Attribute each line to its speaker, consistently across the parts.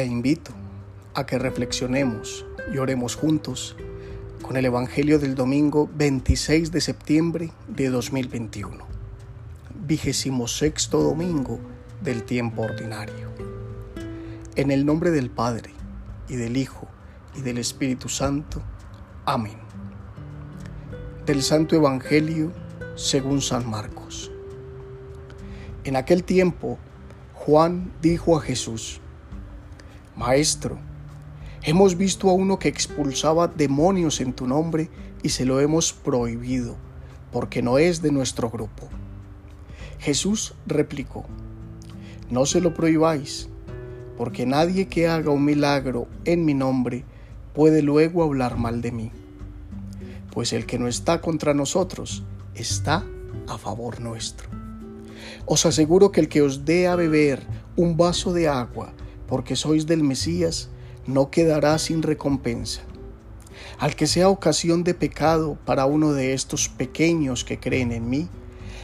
Speaker 1: te invito a que reflexionemos y oremos juntos con el Evangelio del domingo 26 de septiembre de 2021, vigésimo sexto domingo del tiempo ordinario. En el nombre del Padre, y del Hijo, y del Espíritu Santo. Amén. Del Santo Evangelio según San Marcos. En aquel tiempo, Juan dijo a Jesús, Maestro, hemos visto a uno que expulsaba demonios en tu nombre y se lo hemos prohibido, porque no es de nuestro grupo. Jesús replicó, No se lo prohibáis, porque nadie que haga un milagro en mi nombre puede luego hablar mal de mí, pues el que no está contra nosotros está a favor nuestro. Os aseguro que el que os dé a beber un vaso de agua porque sois del Mesías, no quedará sin recompensa. Al que sea ocasión de pecado para uno de estos pequeños que creen en mí,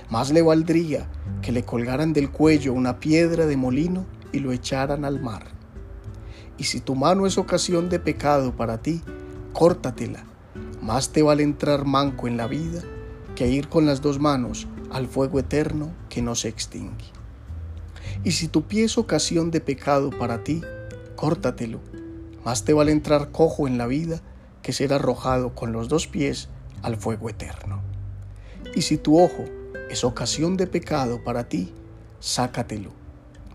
Speaker 1: más le valdría que le colgaran del cuello una piedra de molino y lo echaran al mar. Y si tu mano es ocasión de pecado para ti, córtatela. Más te vale entrar manco en la vida que ir con las dos manos al fuego eterno que no se extingue. Y si tu pie es ocasión de pecado para ti, córtatelo. Más te vale entrar cojo en la vida que ser arrojado con los dos pies al fuego eterno. Y si tu ojo es ocasión de pecado para ti, sácatelo.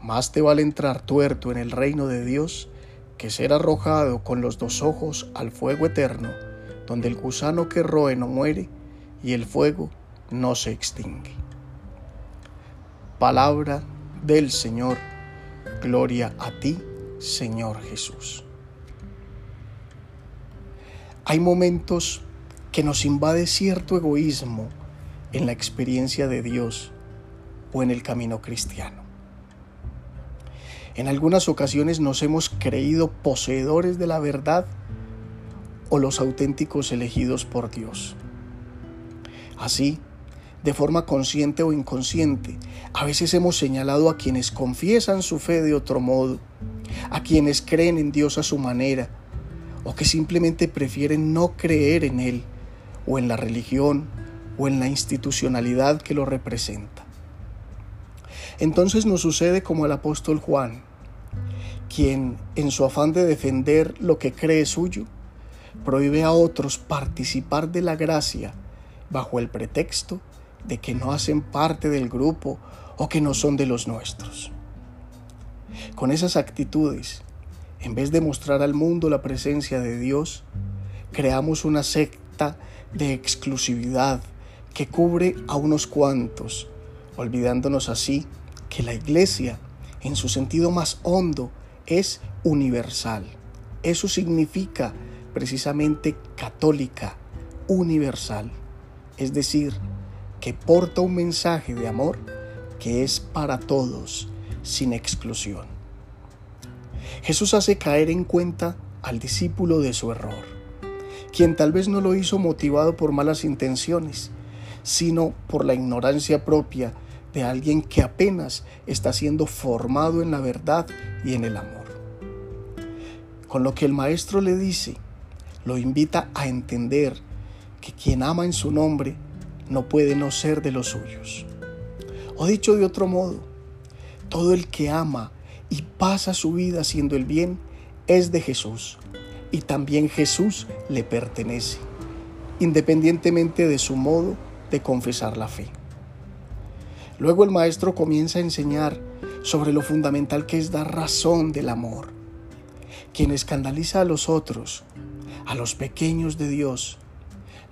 Speaker 1: Más te vale entrar tuerto en el reino de Dios que ser arrojado con los dos ojos al fuego eterno, donde el gusano que roe no muere y el fuego no se extingue. Palabra del Señor, gloria a ti, Señor Jesús. Hay momentos que nos invade cierto egoísmo en la experiencia de Dios o en el camino cristiano. En algunas ocasiones nos hemos creído poseedores de la verdad o los auténticos elegidos por Dios. Así, de forma consciente o inconsciente. A veces hemos señalado a quienes confiesan su fe de otro modo, a quienes creen en Dios a su manera, o que simplemente prefieren no creer en Él, o en la religión, o en la institucionalidad que lo representa. Entonces nos sucede como el apóstol Juan, quien, en su afán de defender lo que cree suyo, prohíbe a otros participar de la gracia bajo el pretexto de que no hacen parte del grupo o que no son de los nuestros. Con esas actitudes, en vez de mostrar al mundo la presencia de Dios, creamos una secta de exclusividad que cubre a unos cuantos, olvidándonos así que la iglesia, en su sentido más hondo, es universal. Eso significa precisamente católica, universal, es decir, que porta un mensaje de amor que es para todos, sin exclusión. Jesús hace caer en cuenta al discípulo de su error, quien tal vez no lo hizo motivado por malas intenciones, sino por la ignorancia propia de alguien que apenas está siendo formado en la verdad y en el amor. Con lo que el maestro le dice, lo invita a entender que quien ama en su nombre no puede no ser de los suyos. O dicho de otro modo, todo el que ama y pasa su vida haciendo el bien es de Jesús y también Jesús le pertenece, independientemente de su modo de confesar la fe. Luego el maestro comienza a enseñar sobre lo fundamental que es dar razón del amor. Quien escandaliza a los otros, a los pequeños de Dios,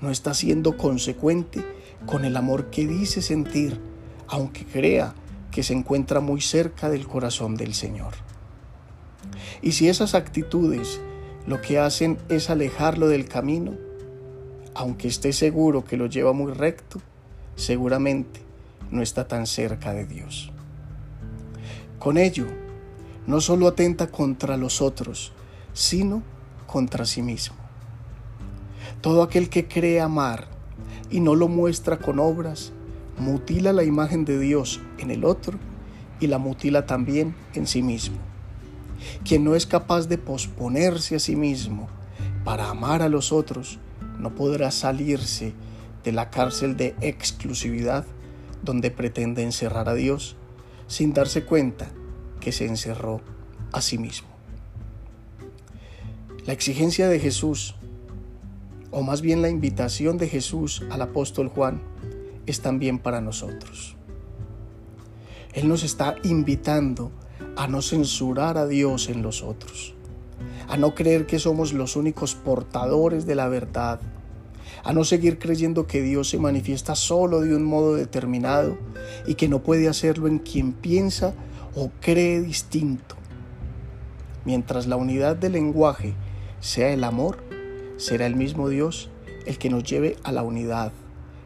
Speaker 1: no está siendo consecuente con el amor que dice sentir, aunque crea que se encuentra muy cerca del corazón del Señor. Y si esas actitudes lo que hacen es alejarlo del camino, aunque esté seguro que lo lleva muy recto, seguramente no está tan cerca de Dios. Con ello, no solo atenta contra los otros, sino contra sí mismo. Todo aquel que cree amar y no lo muestra con obras, mutila la imagen de Dios en el otro y la mutila también en sí mismo. Quien no es capaz de posponerse a sí mismo para amar a los otros, no podrá salirse de la cárcel de exclusividad donde pretende encerrar a Dios sin darse cuenta que se encerró a sí mismo. La exigencia de Jesús, o más bien la invitación de Jesús al apóstol Juan, es también para nosotros. Él nos está invitando a no censurar a Dios en los otros, a no creer que somos los únicos portadores de la verdad, a no seguir creyendo que Dios se manifiesta solo de un modo determinado y que no puede hacerlo en quien piensa o cree distinto. Mientras la unidad del lenguaje sea el amor, será el mismo Dios el que nos lleve a la unidad,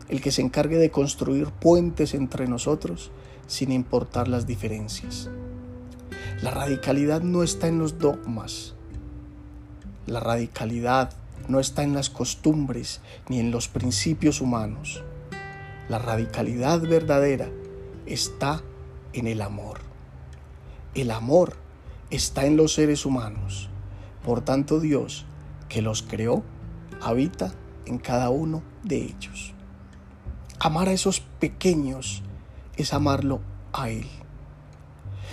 Speaker 1: el que se encargue de construir puentes entre nosotros sin importar las diferencias. La radicalidad no está en los dogmas. La radicalidad no está en las costumbres ni en los principios humanos. La radicalidad verdadera está en el amor. El amor está en los seres humanos. Por tanto, Dios, que los creó, habita en cada uno de ellos. Amar a esos pequeños es amarlo a Él.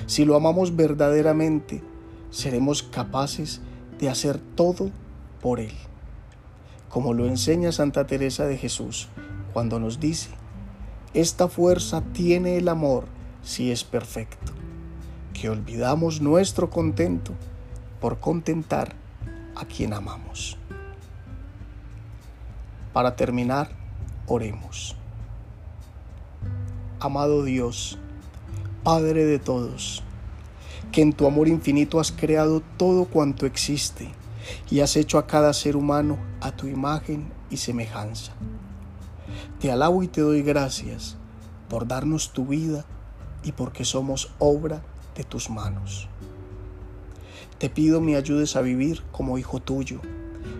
Speaker 1: Si lo amamos verdaderamente, seremos capaces de hacer todo por Él. Como lo enseña Santa Teresa de Jesús cuando nos dice, esta fuerza tiene el amor si es perfecto, que olvidamos nuestro contento por contentar a quien amamos. Para terminar, oremos. Amado Dios, Padre de todos, que en tu amor infinito has creado todo cuanto existe y has hecho a cada ser humano a tu imagen y semejanza. Te alabo y te doy gracias por darnos tu vida y porque somos obra de tus manos. Te pido me ayudes a vivir como hijo tuyo,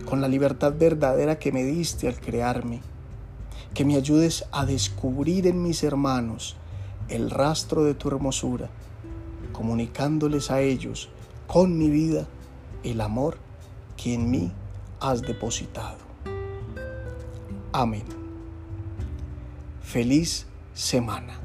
Speaker 1: con la libertad verdadera que me diste al crearme, que me ayudes a descubrir en mis hermanos el rastro de tu hermosura, comunicándoles a ellos con mi vida el amor que en mí has depositado. Amén. Feliz semana.